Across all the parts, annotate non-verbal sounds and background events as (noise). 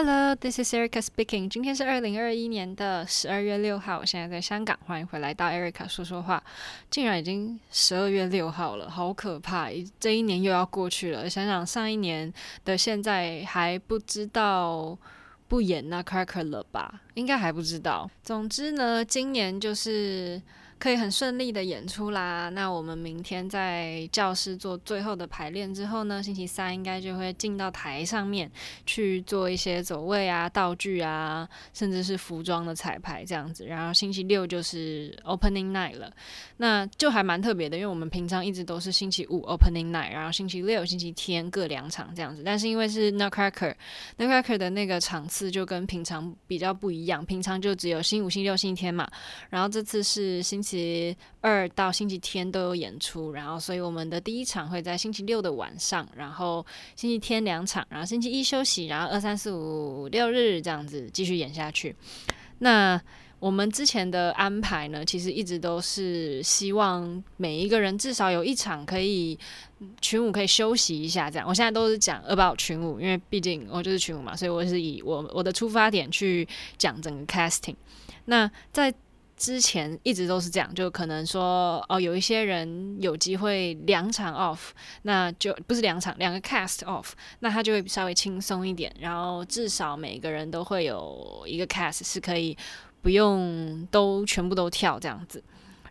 Hello, this is Erica speaking. 今天是二零二一年的十二月六号，我现在在香港，欢迎回来到 Erica 说说话。竟然已经十二月六号了，好可怕！这一年又要过去了。想想上一年的现在还不知道不演 Nutcracker 了吧？应该还不知道。总之呢，今年就是。可以很顺利的演出啦。那我们明天在教室做最后的排练之后呢，星期三应该就会进到台上面去做一些走位啊、道具啊，甚至是服装的彩排这样子。然后星期六就是 opening night 了，那就还蛮特别的，因为我们平常一直都是星期五 opening night，然后星期六、星期天各两场这样子。但是因为是 Nutcracker，Nutcracker 的那个场次就跟平常比较不一样，平常就只有星期五、星期六、星期天嘛，然后这次是星期。星期二到星期天都有演出，然后所以我们的第一场会在星期六的晚上，然后星期天两场，然后星期一休息，然后二三四五六日这样子继续演下去。那我们之前的安排呢，其实一直都是希望每一个人至少有一场可以群舞可以休息一下，这样。我现在都是讲 about 群舞，因为毕竟我就是群舞嘛，所以我是以我我的出发点去讲整个 casting。那在之前一直都是这样，就可能说哦，有一些人有机会两场 off，那就不是两场，两个 cast off，那他就会稍微轻松一点，然后至少每个人都会有一个 cast 是可以不用都全部都跳这样子。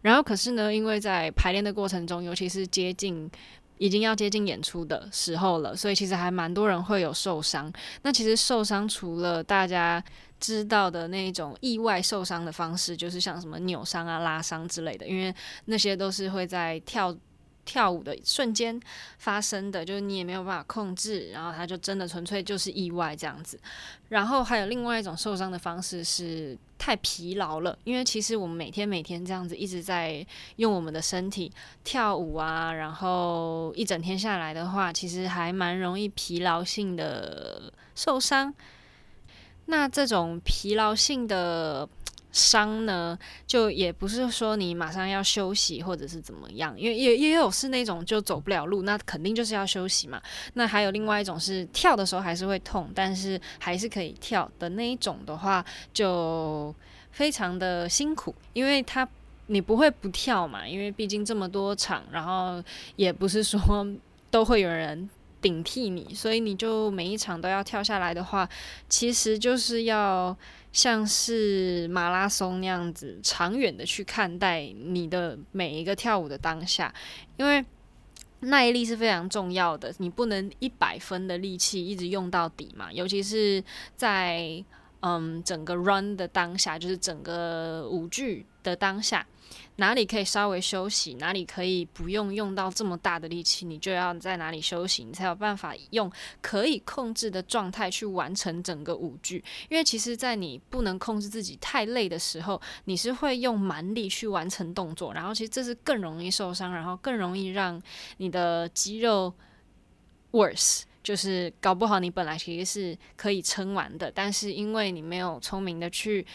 然后可是呢，因为在排练的过程中，尤其是接近已经要接近演出的时候了，所以其实还蛮多人会有受伤。那其实受伤除了大家。知道的那种意外受伤的方式，就是像什么扭伤啊、拉伤之类的，因为那些都是会在跳跳舞的瞬间发生的，就是你也没有办法控制，然后它就真的纯粹就是意外这样子。然后还有另外一种受伤的方式是太疲劳了，因为其实我们每天每天这样子一直在用我们的身体跳舞啊，然后一整天下来的话，其实还蛮容易疲劳性的受伤。那这种疲劳性的伤呢，就也不是说你马上要休息或者是怎么样，因为也也有是那种就走不了路，那肯定就是要休息嘛。那还有另外一种是跳的时候还是会痛，但是还是可以跳的那一种的话，就非常的辛苦，因为他你不会不跳嘛，因为毕竟这么多场，然后也不是说都会有人。顶替你，所以你就每一场都要跳下来的话，其实就是要像是马拉松那样子，长远的去看待你的每一个跳舞的当下，因为耐力是非常重要的，你不能一百分的力气一直用到底嘛，尤其是在嗯整个 run 的当下，就是整个舞剧的当下。哪里可以稍微休息，哪里可以不用用到这么大的力气，你就要在哪里休息，你才有办法用可以控制的状态去完成整个舞剧。因为其实，在你不能控制自己太累的时候，你是会用蛮力去完成动作，然后其实这是更容易受伤，然后更容易让你的肌肉 worse，就是搞不好你本来其实是可以撑完的，但是因为你没有聪明的去。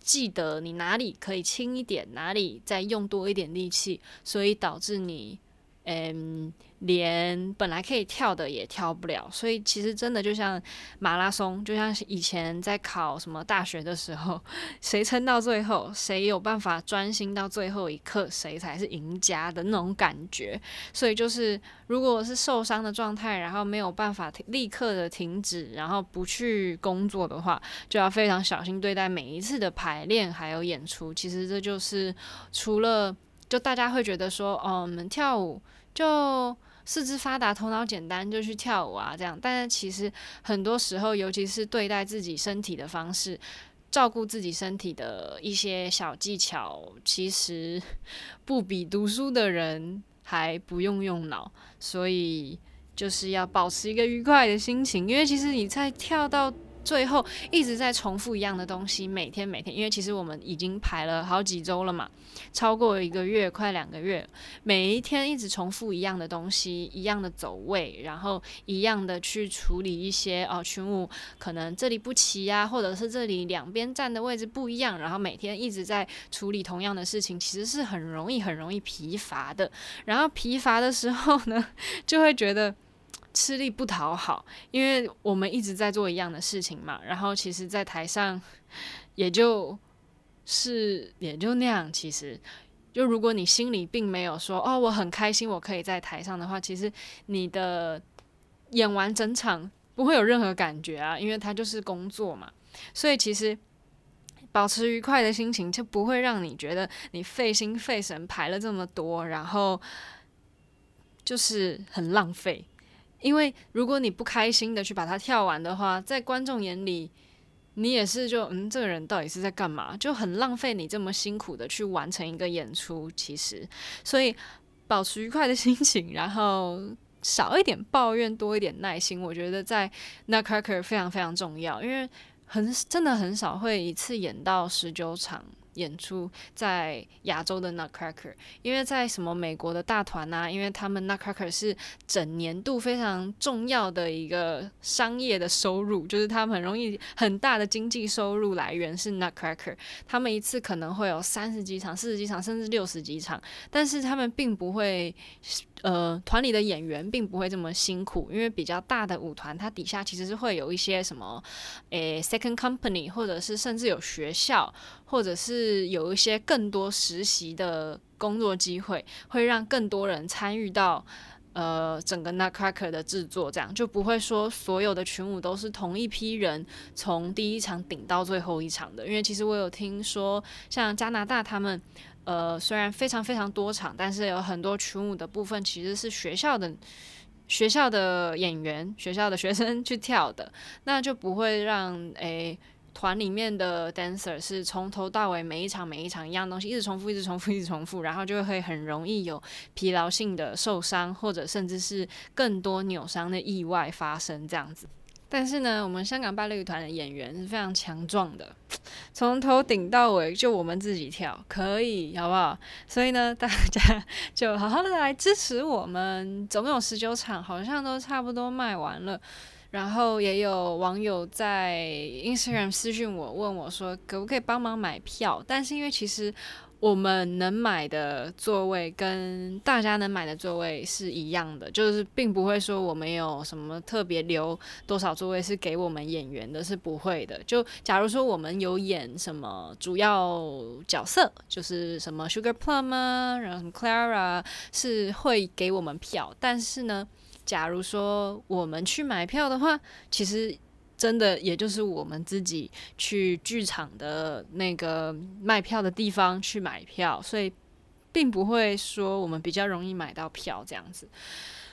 记得你哪里可以轻一点，哪里再用多一点力气，所以导致你，嗯。连本来可以跳的也跳不了，所以其实真的就像马拉松，就像以前在考什么大学的时候，谁撑到最后，谁有办法专心到最后一刻，谁才是赢家的那种感觉。所以就是，如果是受伤的状态，然后没有办法立刻的停止，然后不去工作的话，就要非常小心对待每一次的排练还有演出。其实这就是除了就大家会觉得说，哦，我们跳舞就。四肢发达，头脑简单，就去跳舞啊，这样。但是其实很多时候，尤其是对待自己身体的方式，照顾自己身体的一些小技巧，其实不比读书的人还不用用脑。所以就是要保持一个愉快的心情，因为其实你在跳到。最后一直在重复一样的东西，每天每天，因为其实我们已经排了好几周了嘛，超过一个月，快两个月，每一天一直重复一样的东西，一样的走位，然后一样的去处理一些哦群舞，可能这里不齐呀，或者是这里两边站的位置不一样，然后每天一直在处理同样的事情，其实是很容易很容易疲乏的。然后疲乏的时候呢，就会觉得。吃力不讨好，因为我们一直在做一样的事情嘛。然后其实，在台上也就是也就那样。其实，就如果你心里并没有说哦，我很开心，我可以在台上的话，其实你的演完整场不会有任何感觉啊，因为它就是工作嘛。所以其实保持愉快的心情，就不会让你觉得你费心费神排了这么多，然后就是很浪费。因为如果你不开心的去把它跳完的话，在观众眼里，你也是就嗯，这个人到底是在干嘛？就很浪费你这么辛苦的去完成一个演出。其实，所以保持愉快的心情，然后少一点抱怨，多一点耐心，我觉得在 Nutcracker 非常非常重要。因为很真的很少会一次演到十九场。演出在亚洲的 Nutcracker，因为在什么美国的大团啊，因为他们 Nutcracker 是整年度非常重要的一个商业的收入，就是他们很容易很大的经济收入来源是 Nutcracker，他们一次可能会有三十几场、四十几场，甚至六十几场，但是他们并不会。呃，团里的演员并不会这么辛苦，因为比较大的舞团，它底下其实是会有一些什么，诶，second company，或者是甚至有学校，或者是是有一些更多实习的工作机会，会让更多人参与到呃整个 Nutcracker 的制作，这样就不会说所有的群舞都是同一批人从第一场顶到最后一场的，因为其实我有听说，像加拿大他们。呃，虽然非常非常多场，但是有很多群舞的部分其实是学校的学校的演员、学校的学生去跳的，那就不会让诶团里面的 dancer 是从头到尾每一场每一场一样东西一直重复、一直重复、一直重复，然后就会很容易有疲劳性的受伤，或者甚至是更多扭伤的意外发生这样子。但是呢，我们香港芭蕾舞团的演员是非常强壮的，从头顶到尾就我们自己跳，可以好不好？所以呢，大家 (laughs) 就好好的来支持我们。总有十九场，好像都差不多卖完了。然后也有网友在 Instagram 私讯我，问我说可不可以帮忙买票？但是因为其实。我们能买的座位跟大家能买的座位是一样的，就是并不会说我们有什么特别留多少座位是给我们演员的，是不会的。就假如说我们有演什么主要角色，就是什么 Sugar Plum 啊，然后什么 Clara 是会给我们票，但是呢，假如说我们去买票的话，其实。真的，也就是我们自己去剧场的那个卖票的地方去买票，所以并不会说我们比较容易买到票这样子。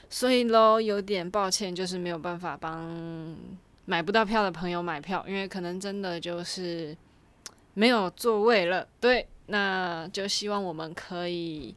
所以喽，有点抱歉，就是没有办法帮买不到票的朋友买票，因为可能真的就是没有座位了。对，那就希望我们可以。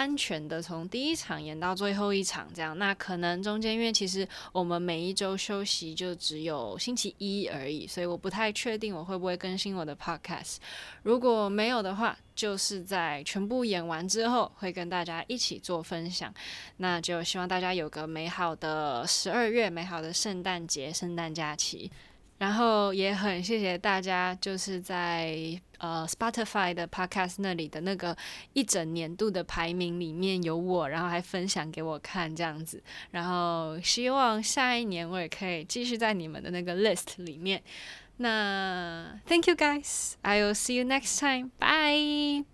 安全的从第一场演到最后一场，这样，那可能中间因为其实我们每一周休息就只有星期一而已，所以我不太确定我会不会更新我的 podcast。如果没有的话，就是在全部演完之后会跟大家一起做分享。那就希望大家有个美好的十二月，美好的圣诞节、圣诞假期。然后也很谢谢大家，就是在呃 Spotify 的 Podcast 那里的那个一整年度的排名里面有我，然后还分享给我看这样子。然后希望下一年我也可以继续在你们的那个 list 里面。那 Thank you guys, I will see you next time. Bye.